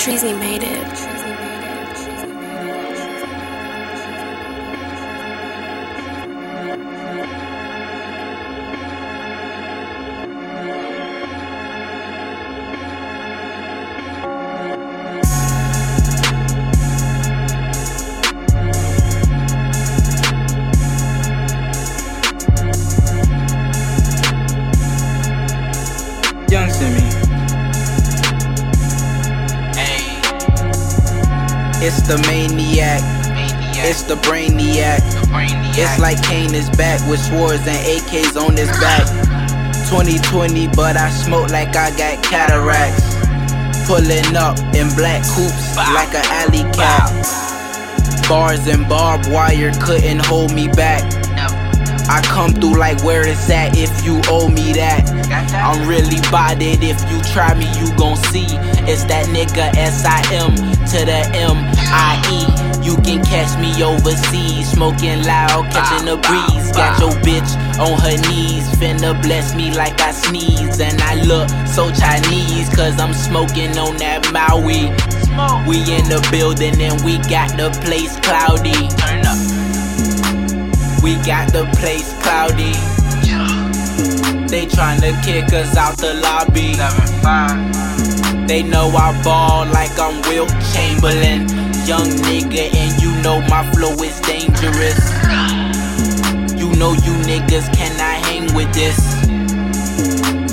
Treasy made it. Yung Simmie. It's the maniac. It's the brainiac. the brainiac. It's like Kane is back with swords and AKs on his back. 2020, but I smoke like I got cataracts. Pulling up in black coops like an alley cat. Bars and barbed wire couldn't hold me back. I come through like where it's at if you owe me that. I'm really bodied. If you try me, you gon' see. It's that nigga S-I-M to the M-I-E. You can catch me overseas, smoking loud, catching the breeze. Got your bitch on her knees, finna bless me like I sneeze. And I look so Chinese, cause I'm smoking on that Maui. We in the building and we got the place cloudy. Turn up. We got the place cloudy. They tryna kick us out the lobby. They know I ball like I'm Wilt Chamberlain. Young nigga, and you know my flow is dangerous. You know you niggas cannot hang with this.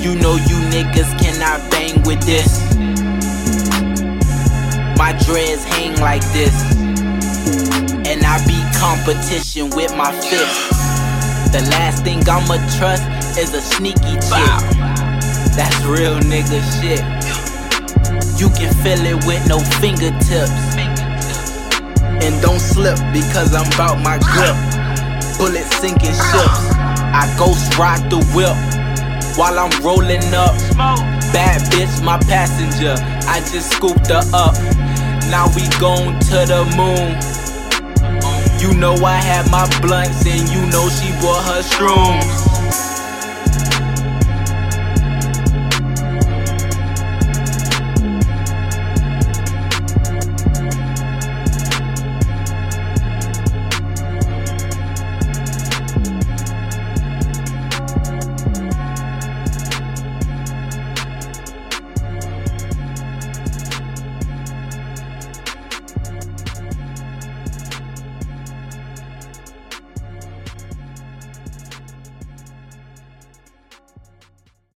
You know you niggas cannot bang with this. My dreads hang like this. And I beat competition with my fist. The last thing I'ma trust is a sneaky chick. That's real nigga shit. You can feel it with no fingertips. And don't slip because I'm about my grip. Bullets sinking ships. I ghost ride the whip while I'm rolling up. Bad bitch, my passenger. I just scooped her up. Now we gone to the moon. You know I had my blunts and you know she bought her shrooms.